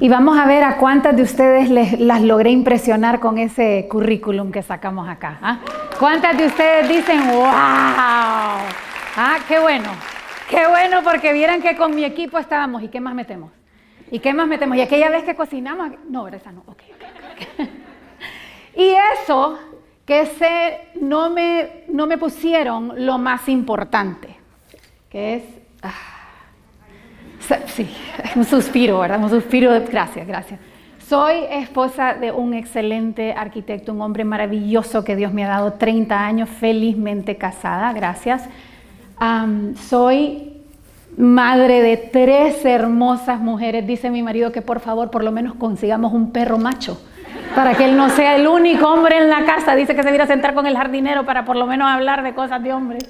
Y vamos a ver a cuántas de ustedes les, las logré impresionar con ese currículum que sacamos acá. ¿ah? ¿Cuántas de ustedes dicen, wow? Ah, qué bueno. Qué bueno porque vieran que con mi equipo estábamos. ¿Y qué más metemos? ¿Y qué más metemos? Y aquella vez que cocinamos, no, esa no. Ok, ok, y eso que se, no, me, no me pusieron lo más importante, que es... Ah, Sí, un suspiro, ¿verdad? Un suspiro de gracias, gracias. Soy esposa de un excelente arquitecto, un hombre maravilloso que Dios me ha dado 30 años, felizmente casada, gracias. soy madre de tres hermosas mujeres. Dice mi marido que por favor por lo menos consigamos un perro macho para que él no sea el único hombre en la casa. Dice que se viene a sentar con el jardinero para por lo menos hablar de cosas de hombres.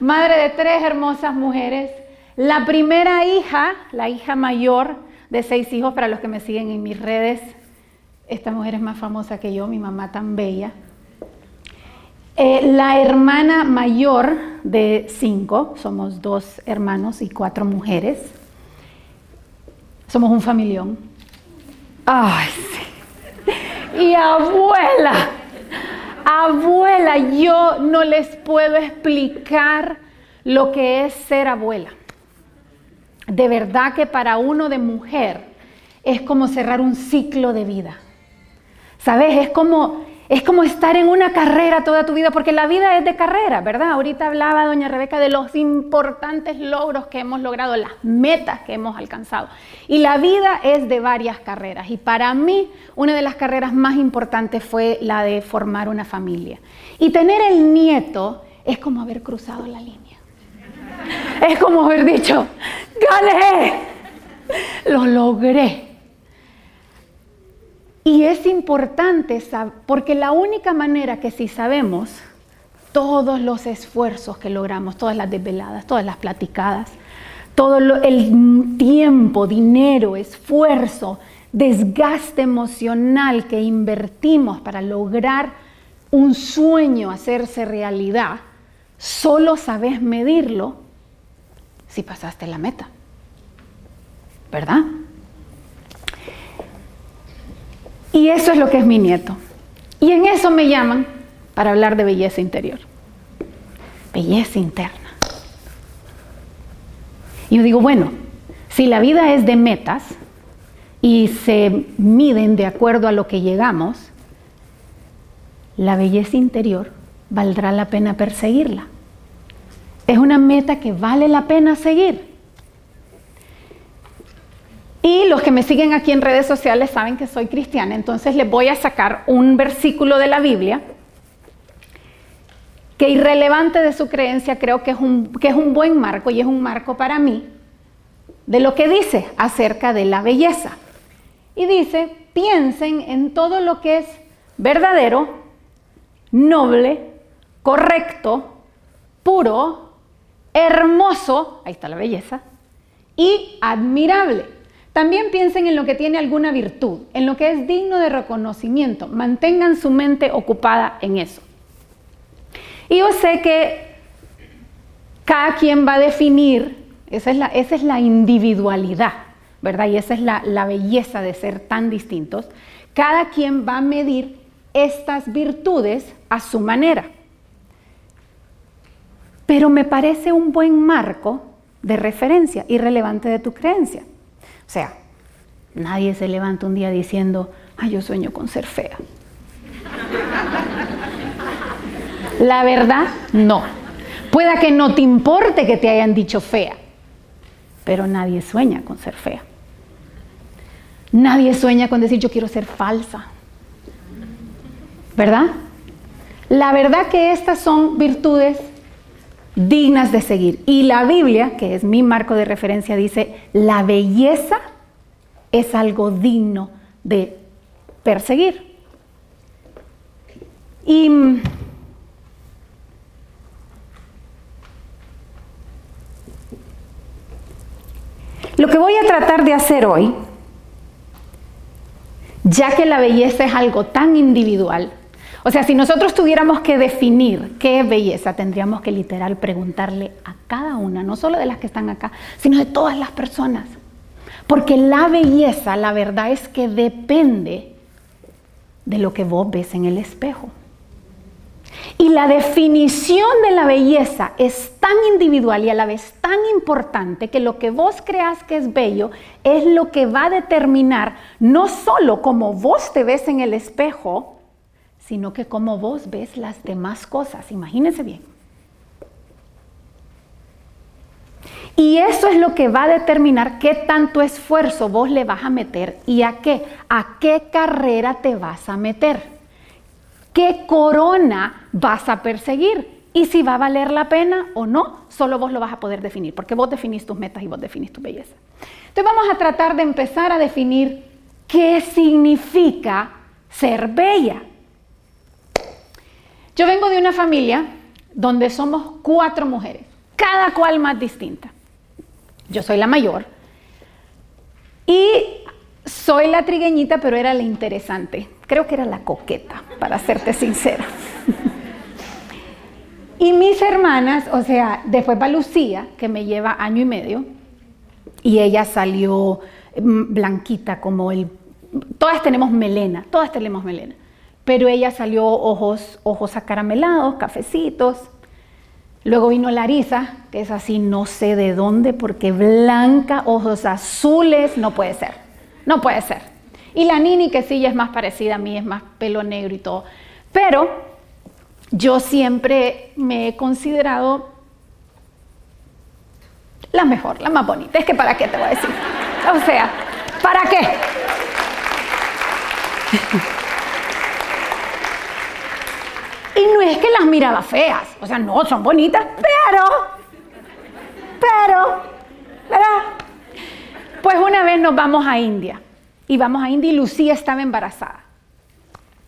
Madre de tres hermosas mujeres la primera hija, la hija mayor de seis hijos, para los que me siguen en mis redes, esta mujer es más famosa que yo, mi mamá tan bella. Eh, la hermana mayor de cinco, somos dos hermanos y cuatro mujeres. Somos un familión. Ay, sí. Y abuela, abuela, yo no les puedo explicar lo que es ser abuela de verdad que para uno de mujer es como cerrar un ciclo de vida. ¿Sabes? Es como, es como estar en una carrera toda tu vida, porque la vida es de carrera, ¿verdad? Ahorita hablaba doña Rebeca de los importantes logros que hemos logrado, las metas que hemos alcanzado. Y la vida es de varias carreras. Y para mí, una de las carreras más importantes fue la de formar una familia. Y tener el nieto es como haber cruzado la línea. Es como haber dicho, gané, lo logré. Y es importante porque la única manera que si sabemos todos los esfuerzos que logramos, todas las desveladas, todas las platicadas, todo el tiempo, dinero, esfuerzo, desgaste emocional que invertimos para lograr un sueño hacerse realidad, solo sabes medirlo si pasaste la meta. ¿Verdad? Y eso es lo que es mi nieto. Y en eso me llaman para hablar de belleza interior. Belleza interna. Y yo digo, bueno, si la vida es de metas y se miden de acuerdo a lo que llegamos, la belleza interior valdrá la pena perseguirla es una meta que vale la pena seguir. Y los que me siguen aquí en redes sociales saben que soy cristiana, entonces les voy a sacar un versículo de la Biblia que irrelevante de su creencia creo que es un, que es un buen marco y es un marco para mí de lo que dice acerca de la belleza. Y dice, piensen en todo lo que es verdadero, noble, correcto, puro, hermoso, ahí está la belleza, y admirable. También piensen en lo que tiene alguna virtud, en lo que es digno de reconocimiento. Mantengan su mente ocupada en eso. Y yo sé que cada quien va a definir, esa es la, esa es la individualidad, ¿verdad? Y esa es la, la belleza de ser tan distintos. Cada quien va a medir estas virtudes a su manera pero me parece un buen marco de referencia y relevante de tu creencia. O sea, nadie se levanta un día diciendo, ay, yo sueño con ser fea. La verdad, no. Pueda que no te importe que te hayan dicho fea, pero nadie sueña con ser fea. Nadie sueña con decir yo quiero ser falsa. ¿Verdad? La verdad que estas son virtudes dignas de seguir. Y la Biblia, que es mi marco de referencia, dice, la belleza es algo digno de perseguir. Y mm, lo que voy a tratar de hacer hoy, ya que la belleza es algo tan individual, o sea, si nosotros tuviéramos que definir qué belleza, tendríamos que literal preguntarle a cada una, no solo de las que están acá, sino de todas las personas. Porque la belleza, la verdad es que depende de lo que vos ves en el espejo. Y la definición de la belleza es tan individual y a la vez tan importante que lo que vos creas que es bello es lo que va a determinar no solo cómo vos te ves en el espejo, sino que cómo vos ves las demás cosas. Imagínense bien. Y eso es lo que va a determinar qué tanto esfuerzo vos le vas a meter y a qué, a qué carrera te vas a meter qué corona vas a perseguir y si va a valer la pena o no, solo vos lo vas a poder definir, porque vos definís tus metas y vos definís tu belleza. Entonces vamos a tratar de empezar a definir qué significa ser bella. Yo vengo de una familia donde somos cuatro mujeres, cada cual más distinta. Yo soy la mayor y soy la trigueñita, pero era la interesante. Creo que era la coqueta, para serte sincera. y mis hermanas, o sea, después va Lucía, que me lleva año y medio, y ella salió mm, blanquita como el... Todas tenemos melena, todas tenemos melena, pero ella salió ojos, ojos acaramelados, cafecitos. Luego vino Larisa, que es así, no sé de dónde, porque blanca, ojos azules, no puede ser. No puede ser. Y la Nini, que sí, ya es más parecida a mí, es más pelo negro y todo. Pero yo siempre me he considerado la mejor, la más bonita. Es que para qué te voy a decir. O sea, ¿para qué? Y no es que las miraba feas, o sea, no, son bonitas, pero, pero, ¿verdad? Pues una vez nos vamos a India y vamos a India y Lucía estaba embarazada.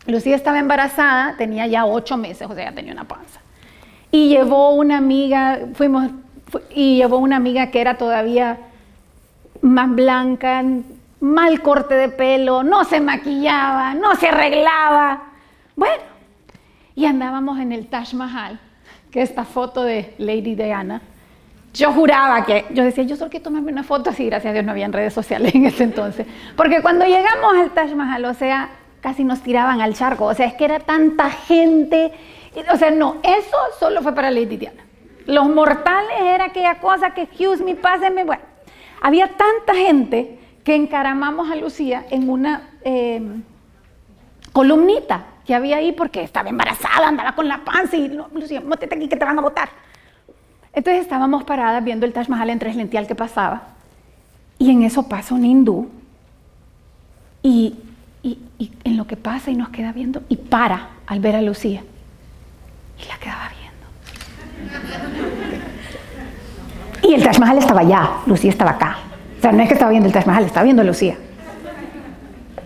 Lucía estaba embarazada, tenía ya ocho meses, o sea, ya tenía una panza. Y llevó una amiga, fuimos, y llevó una amiga que era todavía más blanca, mal corte de pelo, no se maquillaba, no se arreglaba. Bueno, y andábamos en el Taj Mahal, que es esta foto de Lady Diana yo juraba que, yo decía, yo solo que tomarme una foto así, gracias a Dios no había redes sociales en ese entonces. Porque cuando llegamos al Taj Mahal, o sea, casi nos tiraban al charco, o sea, es que era tanta gente, o sea, no, eso solo fue para Lady Diana. Los mortales era aquella cosa que, excuse me, pásenme, bueno. Había tanta gente que encaramamos a Lucía en una em, columnita que había ahí porque estaba embarazada, andaba con la panza y, Lucía, métete aquí que te van a botar. Entonces estábamos paradas viendo el Taj Mahal en tres lential que pasaba y en eso pasa un hindú y, en lo que pasa y nos queda viendo y para al ver a Lucía y la quedaba viendo. Y el Taj Mahal estaba allá, Lucía estaba acá. O sea, no es que estaba viendo el Taj Mahal, estaba viendo a Lucía.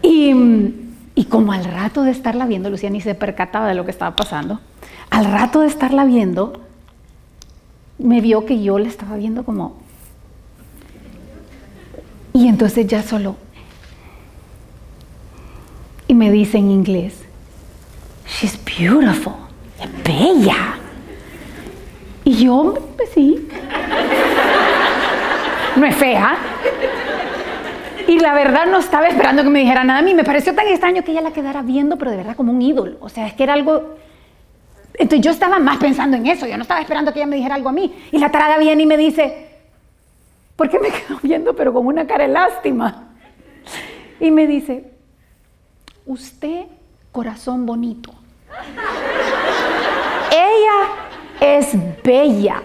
Y, y como al rato de estarla viendo, Lucía ni se percataba de lo que estaba pasando, al rato de estarla viendo, me vio que yo le estaba viendo como... Y entonces ya solo... Y me dice en inglés, She's beautiful, es bella. Y yo, pues sí. No es fea. Y la verdad no estaba esperando que me dijera nada a mí. Me pareció tan extraño que ella la quedara viendo, pero de verdad como un ídolo. O sea, es que era algo entonces yo estaba más pensando en eso, yo no estaba esperando que ella me dijera algo a mí. Y la tarada viene y me dice, ¿por qué me quedo viendo pero con una cara de lástima? Y me dice, usted corazón bonito. Ella es bella.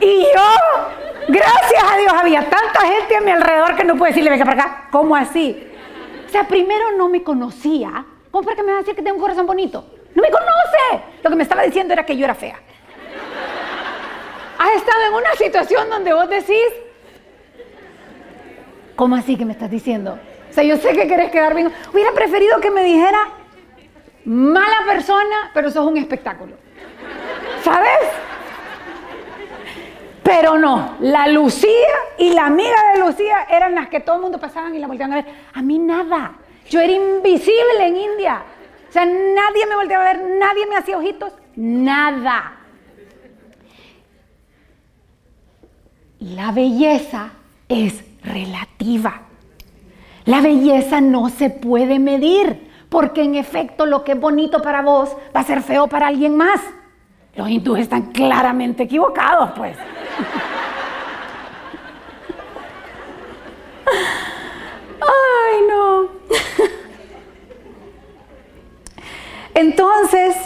Y yo, gracias a Dios, había tanta gente a mi alrededor que no puedo decirle, venga para acá, ¿cómo así? O sea, primero no me conocía. ¿Cómo para que me va a decir que tengo un corazón bonito? No me conoce. Lo que me estaba diciendo era que yo era fea. Has estado en una situación donde vos decís, ¿cómo así que me estás diciendo? O sea, yo sé que querés quedar bien. Hubiera preferido que me dijera, mala persona, pero sos un espectáculo. ¿Sabes? Pero no, la Lucía y la amiga de Lucía eran las que todo el mundo pasaban y la volteaban a ver. A mí nada. Yo era invisible en India. O sea, nadie me volteaba a ver, nadie me hacía ojitos, nada. La belleza es relativa. La belleza no se puede medir, porque en efecto lo que es bonito para vos va a ser feo para alguien más. Los hindúes están claramente equivocados, pues. Ay, no. Entonces,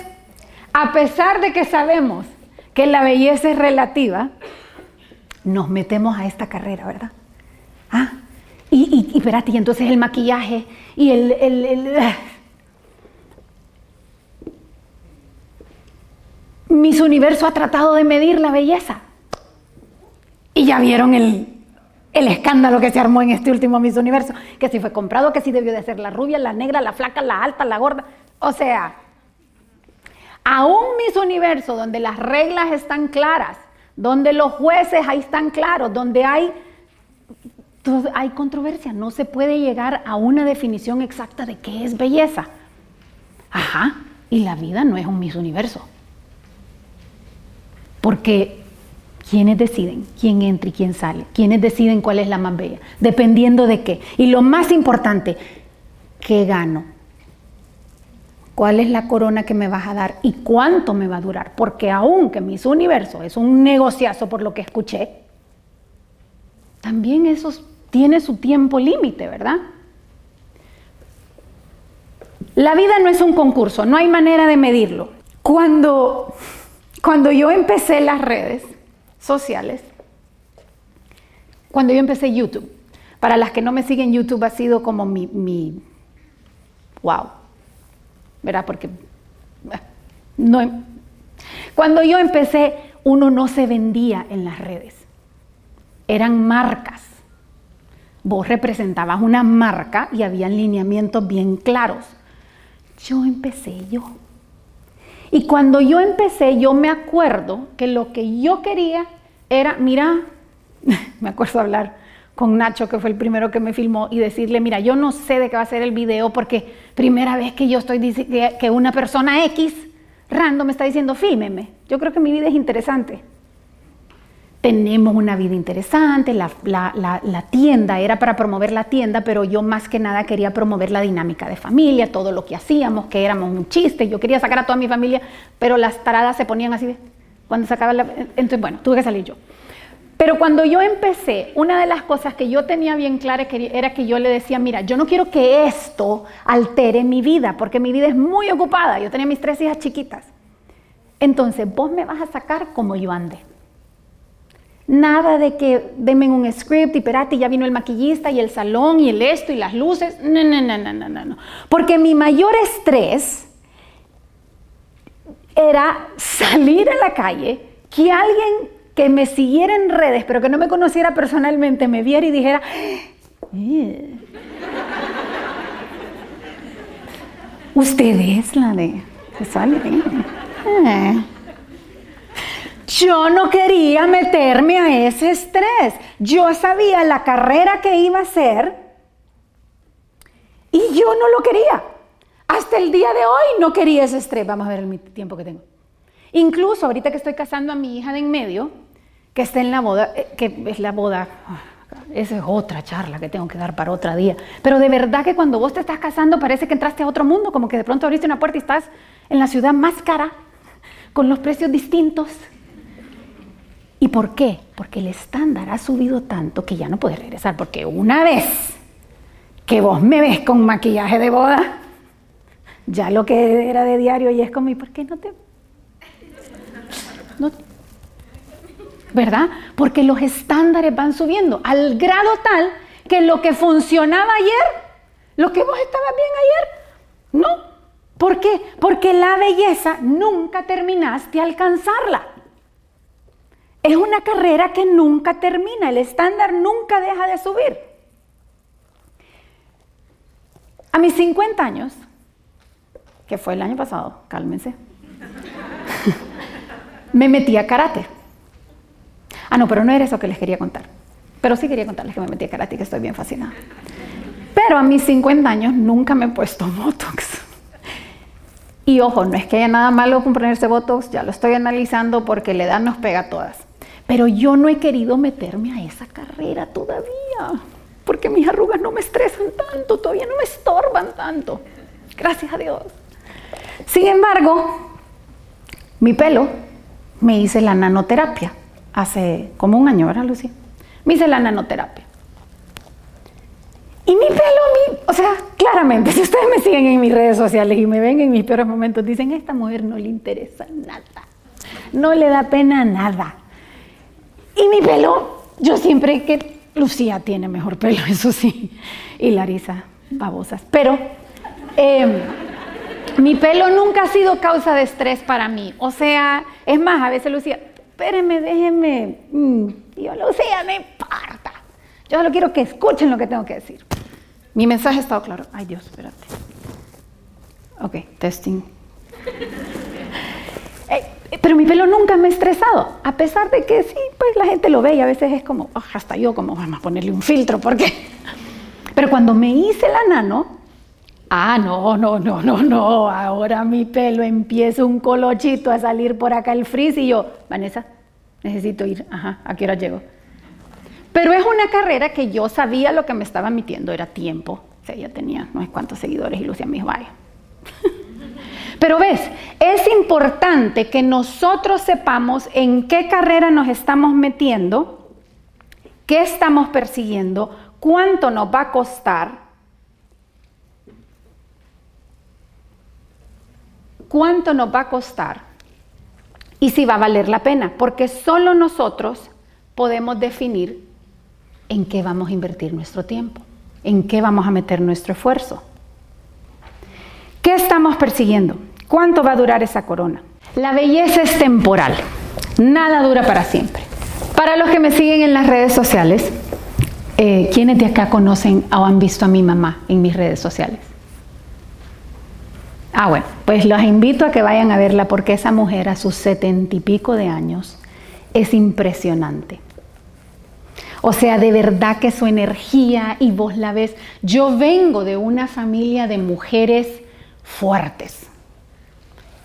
a pesar de que sabemos que la belleza es relativa, nos metemos a esta carrera, ¿verdad? Ah, y, y, espérate, y entonces el maquillaje y el, el, el. Miss Universo ha tratado de medir la belleza. Y ya vieron el, el escándalo que se armó en este último Miss Universo, que si fue comprado, que si debió de ser la rubia, la negra, la flaca, la alta, la gorda. O sea, a un Miss Universo donde las reglas están claras, donde los jueces ahí están claros, donde hay, hay controversia, no se puede llegar a una definición exacta de qué es belleza. Ajá, y la vida no es un Miss Universo. Porque ¿Quiénes deciden quién entra y quién sale? ¿Quiénes deciden cuál es la más bella? Dependiendo de qué. Y lo más importante, ¿qué gano? ¿Cuál es la corona que me vas a dar y cuánto me va a durar? Porque aunque mis universo es un negociazo por lo que escuché, también eso tiene su tiempo límite, ¿verdad? La vida no es un concurso, no hay manera de medirlo. Cuando, cuando yo empecé las redes, sociales. Cuando yo empecé YouTube, para las que no me siguen, YouTube ha sido como mi, wow, ¿verdad? Porque eh, no, cuando yo empecé, uno no se vendía en las redes, eran marcas. Vos representabas una marca y había lineamientos bien claros. Yo empecé yo. Y cuando yo empecé, yo me acuerdo que lo que yo quería era, mira, me acuerdo hablar con Nacho, que fue el primero que me filmó, y decirle, mira, yo no sé de qué va a ser el video porque primera vez que yo estoy diciendo que una persona X random me está diciendo, fílmeme. Yo creo que mi vida es interesante. Tenemos una vida interesante, la, la, tienda era para promover la tienda, pero yo más que nada quería promover la dinámica de familia, todo lo que hacíamos, que éramos un chiste. Yo quería sacar a toda mi familia, pero las taradas se ponían así de, cuando sacaba la... Entonces, bueno, tuve que salir yo. Pero cuando yo empecé, una de las cosas que yo tenía bien clara era que yo le decía, mira, yo no quiero que esto altere mi vida, porque mi vida es muy ocupada. Yo tenía mis tres hijas chiquitas. Entonces, vos me vas a sacar como yo ande. Nada de que denme un script y espérate, ya vino el maquillista y el salón y el esto y las luces. No, no, no, no, no, no. Porque mi mayor estrés era salir a la calle, que alguien que me siguiera en redes, pero que no me conociera personalmente, me viera y dijera, usted es la de que sale. Eh. Yo no quería meterme a ese estrés. Yo sabía la carrera que iba a hacer y yo no lo quería. Hasta el día de hoy no quería ese estrés. Vamos a ver el tiempo que tengo. Incluso ahorita que estoy casando a mi hija de en medio, que está en la boda, eh, que es la boda, ah, esa es otra charla que tengo que dar para otro día. Pero de verdad que cuando vos te estás casando parece que entraste a otro mundo, como que de pronto abriste una puerta y estás en la ciudad más cara, con los precios distintos. ¿Y por qué? Porque el estándar ha subido tanto que ya no puedes regresar, porque una vez que vos me ves con maquillaje de boda, ya lo que era de diario y es como, ¿y por qué no te... ¿Verdad? Porque los estándares van subiendo al grado tal que lo que funcionaba ayer, lo que vos estabas bien ayer, no. ¿Por qué? Porque la belleza nunca terminaste alcanzarla. Es una carrera que nunca termina, el estándar nunca deja de subir. A mis 50 años, que fue el año pasado, cálmense, me metí a karate. Ah, no, pero no era eso que les quería contar. Pero sí quería contarles que me metí a karate que estoy bien fascinada. Pero a mis 50 años nunca me he puesto Botox. Y ojo, no es que haya nada malo con ponerse Botox, ya lo estoy analizando porque la edad nos pega a todas. Pero yo no he querido meterme a esa carrera todavía, porque mis arrugas no me estresan tanto, todavía no me estorban tanto. Gracias a Dios. Sin embargo, mi pelo, me hice la nanoterapia hace como un año, ¿verdad, Lucy? Me hice la nanoterapia. Y mi pelo, o sea, claramente, si ustedes me siguen en mis redes sociales y me ven en mis peores momentos, dicen, a esta mujer no le interesa nada, no le da pena nada. Y mi pelo, yo siempre que Lucía tiene mejor pelo, eso sí, y Larisa, babosas. Pero em, mi pelo nunca ha sido causa de estrés para mí. O sea, es más, a veces Lucía, espérenme, déjenme. Mm, yo, Lucía, no importa. Yo solo quiero que escuchen lo que tengo que decir. Mi mensaje ha estado claro. Ay, Dios, espérate. Ok, testing. Pero mi pelo nunca me ha estresado, a pesar de que sí, pues la gente lo ve y a veces es como, oh, hasta yo, como vamos a ponerle un filtro, porque. Pero cuando me hice la nano, ah, no, no, no, no, no, ahora mi pelo empieza un colochito a salir por acá el frizz y yo, Vanessa, necesito ir, ajá, ¿a qué hora llego? Pero es una carrera que yo sabía lo que me estaba metiendo, era tiempo. O sea, ya tenía no sé cuántos seguidores y Lucia me dijo, vaya. Pero ves, es importante que nosotros sepamos en qué carrera nos estamos metiendo, qué estamos persiguiendo, cuánto nos va a costar, cuánto nos va a costar y si va a valer la pena, porque solo nosotros podemos definir en qué vamos a invertir nuestro tiempo, en qué vamos a meter nuestro esfuerzo. ¿Qué estamos persiguiendo? ¿Cuánto va a durar esa corona? La belleza es temporal, nada dura para siempre. Para los que me siguen en las redes sociales, eh, ¿quiénes de acá conocen o han visto a mi mamá en mis redes sociales? Ah, bueno, pues los invito a que vayan a verla porque esa mujer a sus setenta y pico de años es impresionante. O sea, de verdad que su energía y vos la ves. Yo vengo de una familia de mujeres fuertes.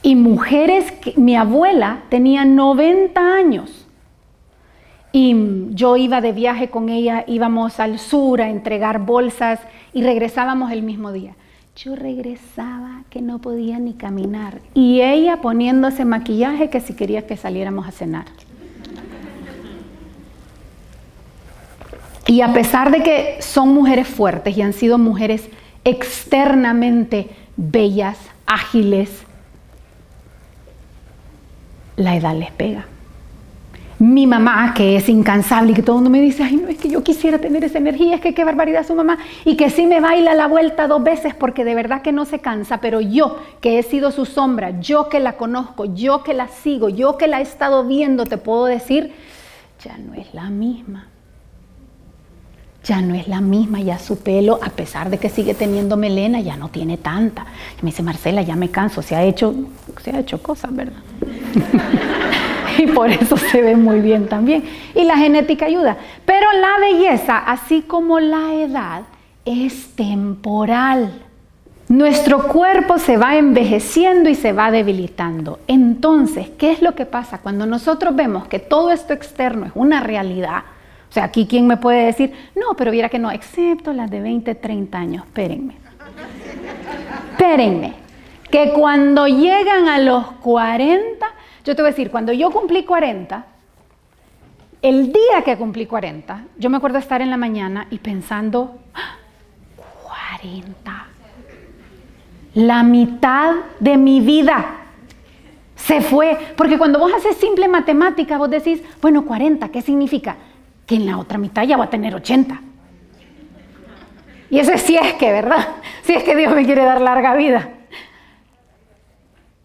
Y mujeres mi abuela tenía 90 años. Y yo iba de viaje con ella, íbamos al sur a entregar bolsas y regresábamos el mismo día. Yo regresaba que no podía ni caminar y ella poniéndose maquillaje que si quería que saliéramos a cenar. Y a pesar de que son mujeres fuertes y han sido mujeres externamente bellas, ágiles, la edad les pega. Mi mamá, que es incansable y que todo el mundo me dice, ay, no, es que yo quisiera tener esa energía, es que qué barbaridad su mamá, y que sí me baila la vuelta dos veces porque de verdad que no se cansa, pero yo que he sido su sombra, yo que la conozco, yo que la sigo, yo que la he estado viendo, te puedo decir, ya no es la misma ya no es la misma, ya su pelo, a pesar de que sigue teniendo melena, ya no tiene tanta. Me dice, Marcela, ya me canso, se ha hecho, se ha hecho cosas, ¿verdad? y por eso se ve muy bien también. Y la genética ayuda. Pero la belleza, así como la edad, es temporal. Nuestro cuerpo se va envejeciendo y se va debilitando. Entonces, ¿qué es lo que pasa cuando nosotros vemos que todo esto externo es una realidad? O sea, aquí quién me puede decir, no, pero viera que no, excepto las de 20, 30 años, espérenme. Espérenme, que cuando llegan a los 40, yo te voy a decir, cuando yo cumplí 40, el día que cumplí 40, yo me acuerdo estar en la mañana y pensando, 40, la mitad de mi vida se fue, porque cuando vos haces simple matemática, vos decís, bueno, 40, ¿qué significa? Que en la otra mitad ya va a tener 80. Y eso sí es que, ¿verdad? Si es que Dios me quiere dar larga vida.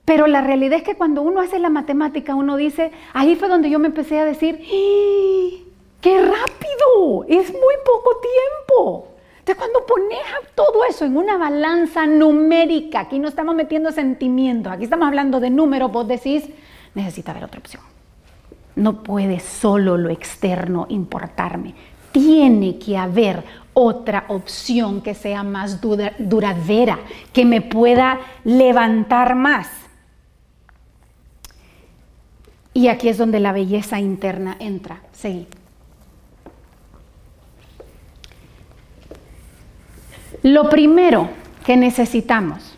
Pero la realidad es que cuando uno hace la matemática, uno dice, ahí fue donde yo me empecé a decir, ¡qué rápido! Es muy poco tiempo. Entonces cuando pones todo eso en una balanza numérica, aquí no estamos metiendo sentimientos, aquí estamos hablando de números, vos decís, necesita ver otra opción. No puede solo lo externo importarme. Tiene que haber otra opción que sea más duradera, que me pueda levantar más. Y aquí es donde la belleza interna entra. Sí. Lo primero que necesitamos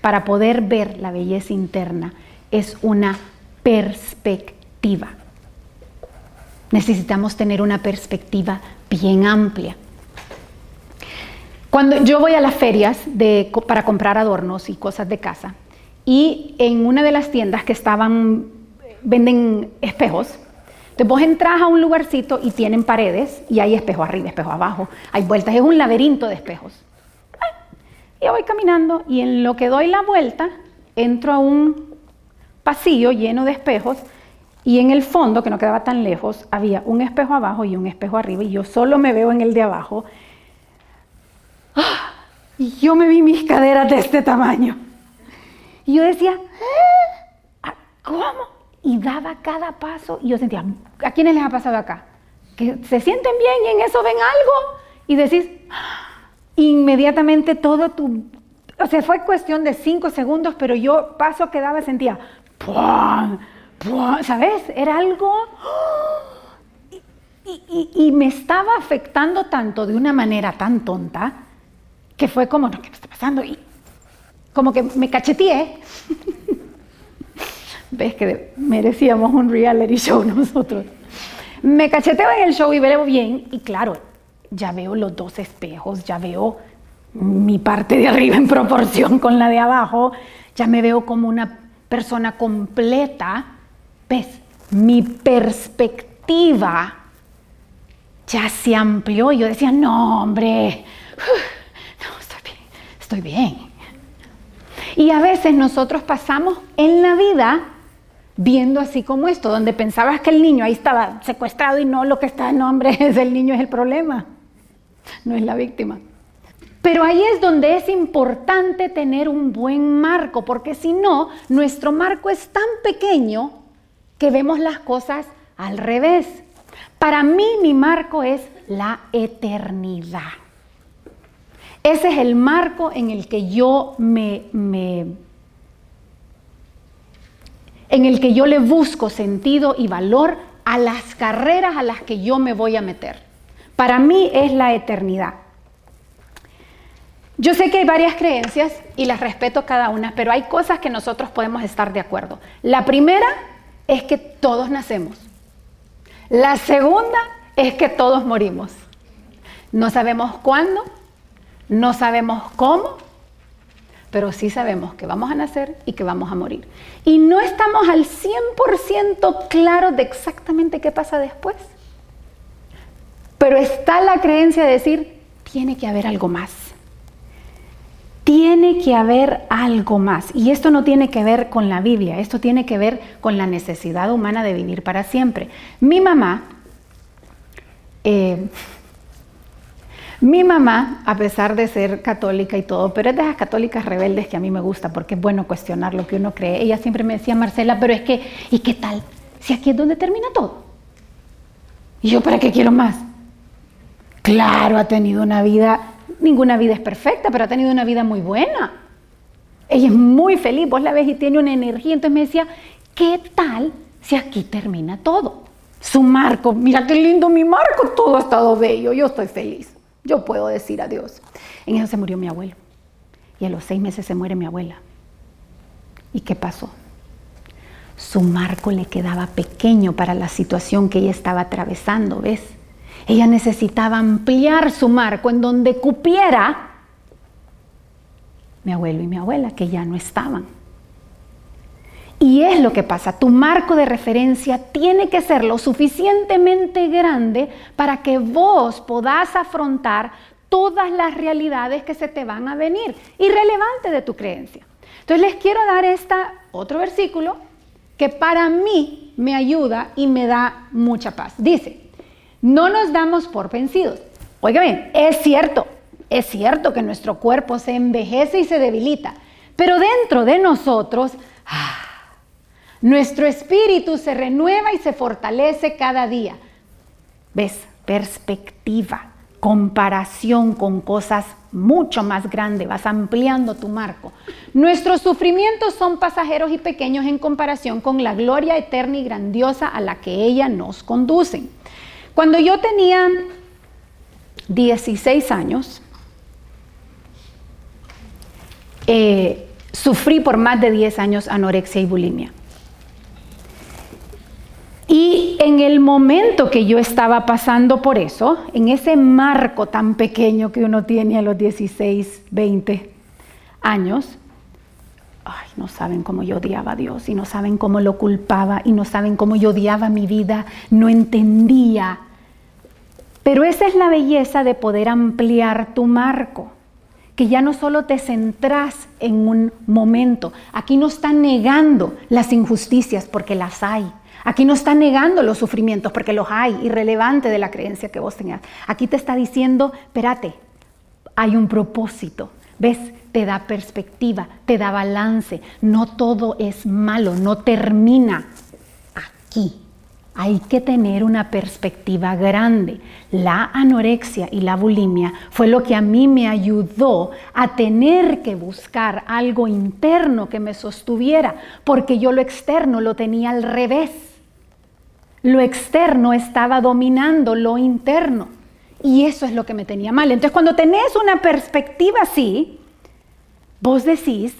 para poder ver la belleza interna es una perspectiva. Necesitamos tener una perspectiva bien amplia. Cuando yo voy a las ferias para comprar adornos y cosas de casa, y en una de las tiendas que estaban, venden espejos, entonces vos entras a un lugarcito y tienen paredes y hay espejo arriba, espejo abajo, hay vueltas, es un laberinto de espejos. Y yo voy caminando y en lo que doy la vuelta, entro a un pasillo lleno de espejos y en el fondo, que no quedaba tan lejos, había un espejo abajo y un espejo arriba y yo solo me veo en el de abajo y yo me vi mis caderas de este tamaño. Y yo decía, ah, ¿cómo? Y daba cada paso y yo sentía, ¿a quiénes les ha pasado acá? Que se sienten bien y en eso ven algo y decís, ah", inmediatamente todo tu... O sea, fue cuestión de cinco segundos, pero yo paso que daba sentía, ¿sabes? Era algo... y me estaba afectando tanto de una manera tan tonta que fue como, ¿qué me está pasando? Y como que me cacheteé. Ves que merecíamos un reality show nosotros. Me cacheteo en el show y veo bien y claro, ya veo los dos espejos, ya veo mi parte de arriba en proporción con la de abajo, ya me veo como una persona completa. ¿Ves? Mi perspectiva ya se amplió. Yo decía, no, hombre, estoy bien. Y a veces nosotros pasamos en la vida viendo así como esto, donde pensabas que el niño ahí estaba secuestrado y no lo que está, no hombre, es el niño es el problema, no es la víctima. Pero ahí es donde es importante tener un buen marco, porque si no, nuestro marco es tan pequeño que vemos las cosas al revés. Para mí mi marco es la eternidad. Ese es el marco en el que yo me, en el que yo le busco sentido y valor a las carreras a las que yo me voy a meter. Para mí es la eternidad. Yo sé que hay varias creencias y las respeto cada una, pero hay cosas que nosotros podemos estar de acuerdo. La primera es que todos nacemos. La segunda es que todos morimos. No sabemos cuándo, no sabemos cómo, pero sí sabemos que vamos a nacer y que vamos a morir. Y no estamos al 100% claros de exactamente qué pasa después. Pero está la creencia de decir, tiene que haber algo más. Tiene que haber algo más. Y esto no tiene que ver con la Biblia, esto tiene que ver con la necesidad humana de vivir para siempre. Mi mamá, eh, mi mamá, a pesar de ser católica y todo, pero es de esas católicas rebeldes que a mí me gusta porque es bueno cuestionar lo que uno cree. Ella siempre me decía, Marcela, pero es que, ¿y qué tal? Si aquí es donde termina todo. Y yo, ¿para qué quiero más? Claro, ha tenido una vida, ninguna vida es perfecta, pero ha tenido una vida muy buena. Ella es muy feliz, vos la ves y tiene una energía. Entonces me decía, ¿qué tal si aquí termina todo? Su marco, mira qué lindo mi marco, todo ha estado bello, yo estoy feliz. Yo puedo decir adiós. En eso se murió mi abuelo. Y a los seis meses se muere mi abuela. ¿Y qué pasó? Su marco le quedaba pequeño para la situación que ella estaba atravesando, ¿ves? Ella necesitaba ampliar su marco en donde cupiera mi abuelo y mi abuela, que ya no estaban. Y es lo que pasa, tu marco de referencia tiene que ser lo suficientemente grande para que vos podás afrontar todas las realidades que se te van a venir, irrelevante de tu creencia. Entonces les quiero dar este otro versículo que para mí me ayuda y me da mucha paz. Dice, no nos damos por vencidos. Oiga bien, es cierto, es cierto que nuestro cuerpo se envejece y se debilita, pero dentro de nosotros... ¡ah! Nuestro espíritu se renueva y se fortalece cada día. ¿Ves? Perspectiva. comparación con cosas mucho más grandes, vas ampliando tu marco. Nuestros sufrimientos son pasajeros y pequeños en comparación con la gloria eterna y grandiosa a la que ella nos conduce. Cuando yo tenía 16 años, eh, sufrí por más de 10 años anorexia y bulimia. Y en el momento que yo estaba pasando por eso, en ese marco tan pequeño que uno tiene a los 16, 20 años, ay, no saben cómo yo odiaba a Dios y no saben cómo lo culpaba y no saben cómo yo odiaba mi vida, no entendía. Pero esa es la belleza de poder ampliar tu marco, que ya no solo te centras en un momento, aquí no está negando las injusticias porque las hay Aquí no está negando los sufrimientos porque los hay, irrelevante de la creencia que vos tengas. Aquí te está diciendo, espérate, hay un propósito. ¿Ves? Te da perspectiva, te da balance. No todo es malo, no termina aquí. Hay que tener una perspectiva grande. La anorexia y la bulimia fue lo que a mí me ayudó a tener que buscar algo interno que me sostuviera, porque yo lo externo lo tenía al revés. Lo externo estaba dominando lo interno. Y eso es lo que me tenía mal. Entonces cuando tenés una perspectiva así, vos decís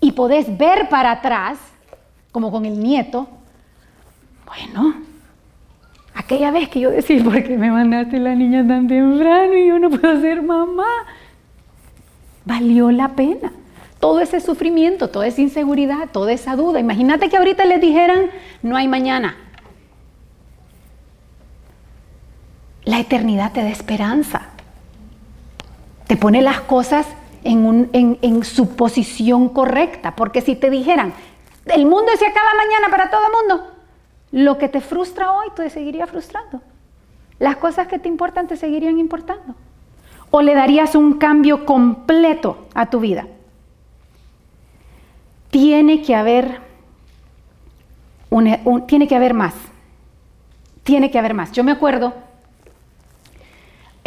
y podés ver para atrás, como con el nieto, bueno, aquella vez que yo decía, ¿por qué me mandaste la niña tan temprano y yo no puedo ser mamá? Valió la pena. Todo ese sufrimiento, toda esa inseguridad, toda esa duda. Imagínate que ahorita les dijeran, no hay mañana. La eternidad te da esperanza. Te pone las cosas en, su posición correcta. Porque si te dijeran, el mundo se acaba mañana para todo el mundo, lo que te frustra hoy te seguiría frustrando. Las cosas que te importan te seguirían importando. O le darías un cambio completo a tu vida. Tiene que haber, tiene que haber más. Tiene que haber más. Yo me acuerdo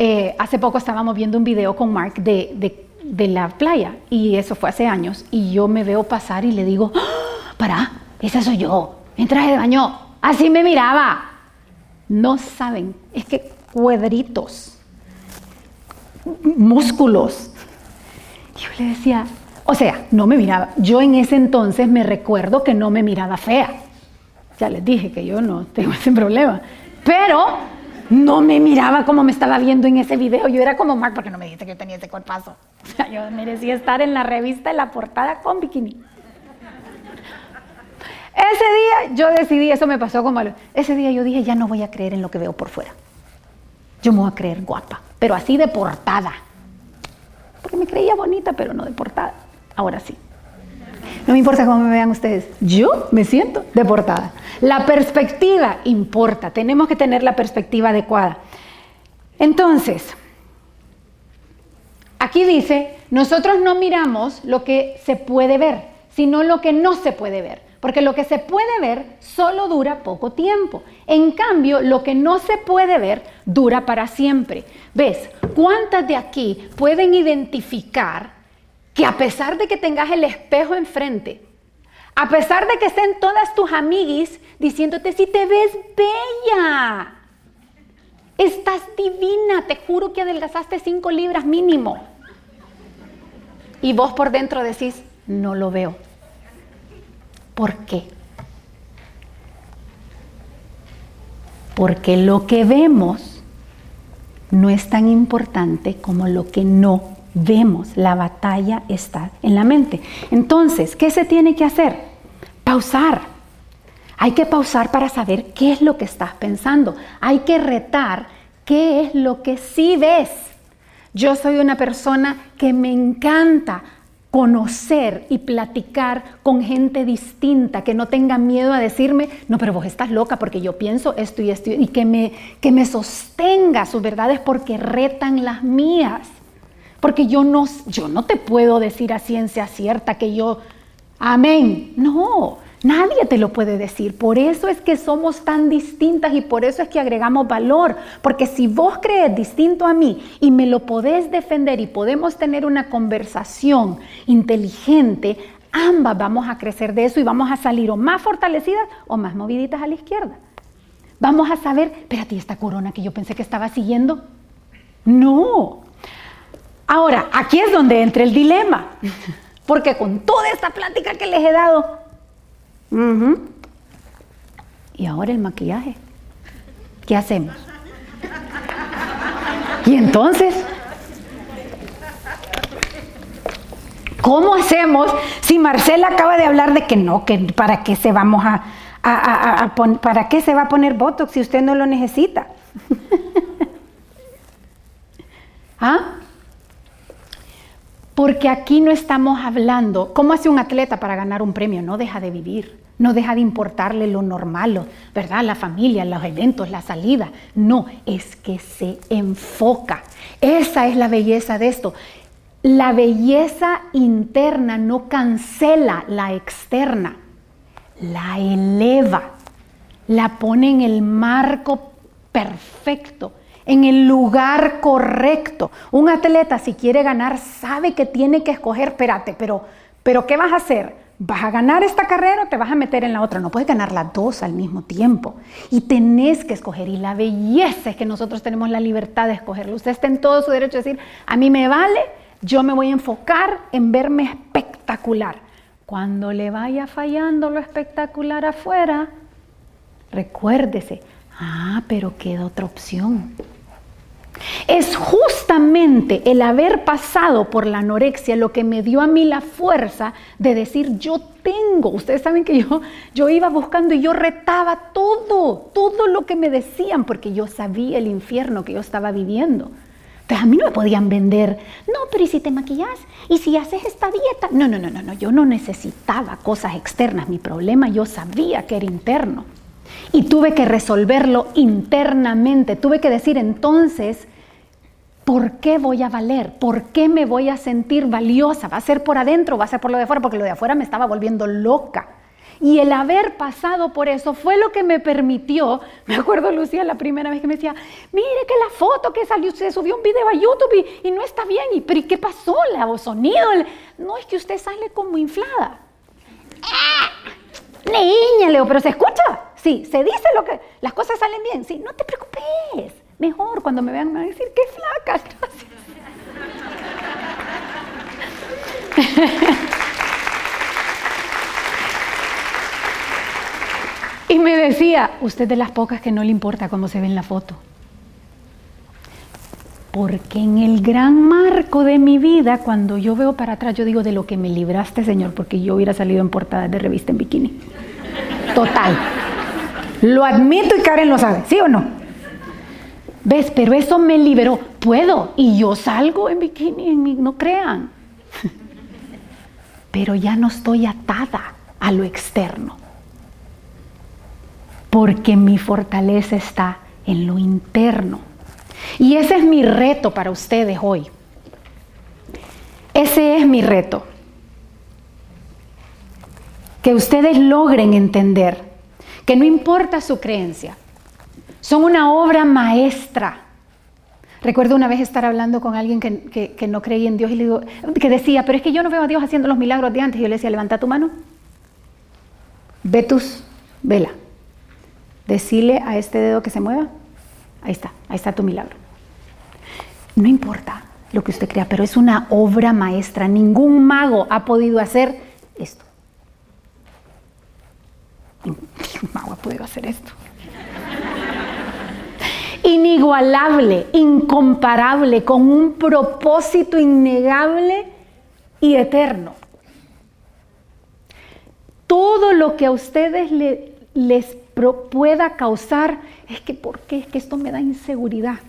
eh, hace poco estábamos viendo un video con Mark de, la playa y eso fue hace años y yo me veo pasar y le digo, ¡Ah! para, esa soy yo, en de baño, así me miraba. No saben, es que cuadritos, músculos. Yo le decía, o sea, no me miraba, yo en ese entonces me recuerdo que no me miraba fea. Ya les dije que yo no tengo ese problema, pero no me miraba como me estaba viendo en ese video. Yo era como Mark, porque no me dijiste que yo tenía ese cuerpazo. O sea, yo merecía estar en la revista, en la portada con bikini. Ese día yo decidí, eso me pasó como... Ese día yo dije, ya no voy a creer en lo que veo por fuera. Yo me voy a creer guapa, pero así de portada. Porque me creía bonita, pero no de portada. Ahora sí. No me importa cómo me vean ustedes. Yo me siento deportada. La perspectiva importa. Tenemos que tener la perspectiva adecuada. Entonces, aquí dice, nosotros no miramos lo que se puede ver, sino lo que no se puede ver. Porque lo que se puede ver solo dura poco tiempo. En cambio, lo que no se puede ver dura para siempre. ¿Ves? ¿Cuántas de aquí pueden identificar que a pesar de que tengas el espejo enfrente, a pesar de que estén todas tus amiguis diciéndote si te ves bella, estás divina, te juro que adelgazaste cinco libras mínimo. Y vos por dentro decís, no lo veo. ¿Por qué? Porque lo que vemos no es tan importante como lo que no vemos, la batalla está en la mente. Entonces, ¿qué se tiene que hacer? Pausar. Hay que pausar para saber qué es lo que estás pensando. Hay que retar qué es lo que sí ves. Yo soy una persona que me encanta conocer y platicar con gente distinta, que no tenga miedo a decirme, no, pero vos estás loca porque yo pienso esto y esto, y que me, que me sostenga sus verdades porque retan las mías. Porque yo no, yo no te puedo decir a ciencia cierta que yo, amén. No, Nadie te lo puede decir. Por eso es que somos tan distintas y por eso es que agregamos valor. Porque si vos crees distinto a mí y me lo podés defender y podemos tener una conversación inteligente, ambas vamos a crecer de eso y vamos a salir o más fortalecidas o más moviditas a la izquierda. Vamos a saber, espérate, ¿y esta corona que yo pensé que estaba siguiendo? No. Ahora, aquí es donde entra el dilema. Porque con toda esta plática que les he dado, y ahora el maquillaje, ¿qué hacemos? Y entonces, ¿cómo hacemos si Marcela acaba de hablar de que no, que para qué se vamos a, para qué se va a poner Botox si usted no lo necesita? ¿Ah? Porque aquí no estamos hablando, ¿cómo hace un atleta para ganar un premio? No deja de vivir, no deja de importarle lo normal, ¿verdad? La familia, los eventos, la salida. No, es que se enfoca. Esa es la belleza de esto. La belleza interna no cancela la externa, la eleva, la pone en el marco perfecto en el lugar correcto. Un atleta si quiere ganar sabe que tiene que escoger, espérate, pero, pero ¿qué vas a hacer? ¿Vas a ganar esta carrera o te vas a meter en la otra? No puedes ganar las dos al mismo tiempo. Y tenés que escoger. Y la belleza es que nosotros tenemos la libertad de escogerlo. Usted está en todo su derecho de decir, a mí me vale, yo me voy a enfocar en verme espectacular. Cuando le vaya fallando lo espectacular afuera, recuérdese, ah, pero queda otra opción. Es justamente el haber pasado por la anorexia lo que me dio a mí la fuerza de decir yo tengo. Ustedes saben que yo, yo iba buscando y yo retaba todo, todo lo que me decían porque yo sabía el infierno que yo estaba viviendo. Entonces a mí no me podían vender, no, pero ¿y si te maquillas? ¿Y si haces esta dieta? No, no, no, no, no, yo no necesitaba cosas externas, mi problema yo sabía que era interno. Y tuve que resolverlo internamente, tuve que decir entonces, ¿por qué voy a valer? ¿Por qué me voy a sentir valiosa? ¿Va a ser por adentro o va a ser por lo de afuera? Porque lo de afuera me estaba volviendo loca. Y el haber pasado por eso fue lo que me permitió, me acuerdo Lucía la primera vez que me decía, mire que la foto que salió, usted subió un video a YouTube y, no está bien, y, pero ¿y qué pasó? ¿La sonido? No, es que usted sale como inflada. ¡Ah! Niña, Leo, pero se escucha. Sí, se dice lo que, las cosas salen bien. Sí, no te preocupes. Mejor cuando me vean me van a decir, qué flaca y me decía, usted de las pocas que no le importa cómo se ve en la foto. Porque en el gran marco de mi vida, cuando yo veo para atrás, yo digo de lo que me libraste, Señor, porque yo hubiera salido en portada de revista en bikini. Total. Lo admito y Karen lo sabe, ¿sí o no? ¿Ves? Pero eso me liberó. Puedo. Y yo salgo en bikini, en no crean. Pero ya no estoy atada a lo externo. Porque mi fortaleza está en lo interno. Y ese es mi reto para ustedes hoy. Ese es mi reto. Que ustedes logren entender que no importa su creencia, son una obra maestra. Recuerdo una vez estar hablando con alguien que, no creía en Dios y le digo, que decía, pero es que yo no veo a Dios haciendo los milagros de antes. Y yo le decía, levanta tu mano, ve tus, vela, decile a este dedo que se mueva, ahí está, ahí está tu milagro. No importa lo que usted crea, pero es una obra maestra. Ningún mago ha podido hacer esto. Ha podido hacer esto inigualable, incomparable, con un propósito innegable y eterno. Todo lo que a ustedes les pueda causar es que, ¿por qué? Es que esto me da inseguridad.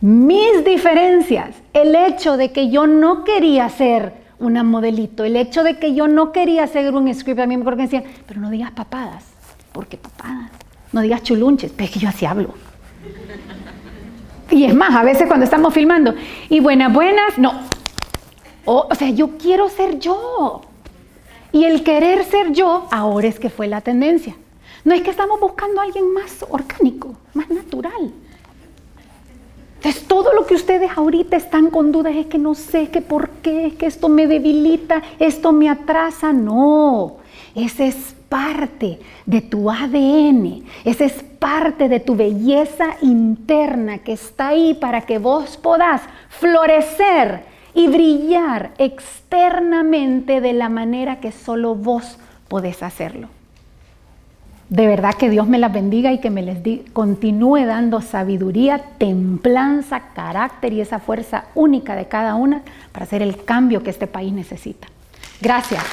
Mis diferencias, el hecho de que yo no quería ser una modelito, el hecho de que yo no quería ser un script, a mí me acuerdo que decían, pero no digas papadas, porque papadas no digas chulunches, pero es que yo así hablo. Y es más, a veces cuando estamos filmando, y buenas, buenas, no. O, sea, yo quiero ser yo. Y el querer ser yo ahora es que fue la tendencia. No es que estamos buscando a alguien más orgánico, más natural. Entonces, todo lo que ustedes ahorita están con dudas es que no sé, que por qué, es que esto me debilita, esto me atrasa. No, ese es parte de tu ADN, esa es parte de tu belleza interna que está ahí para que vos podás florecer y brillar externamente de la manera que solo vos podés hacerlo. De verdad que Dios me las bendiga y que me les continúe dando sabiduría, templanza, carácter y esa fuerza única de cada una para hacer el cambio que este país necesita. Gracias.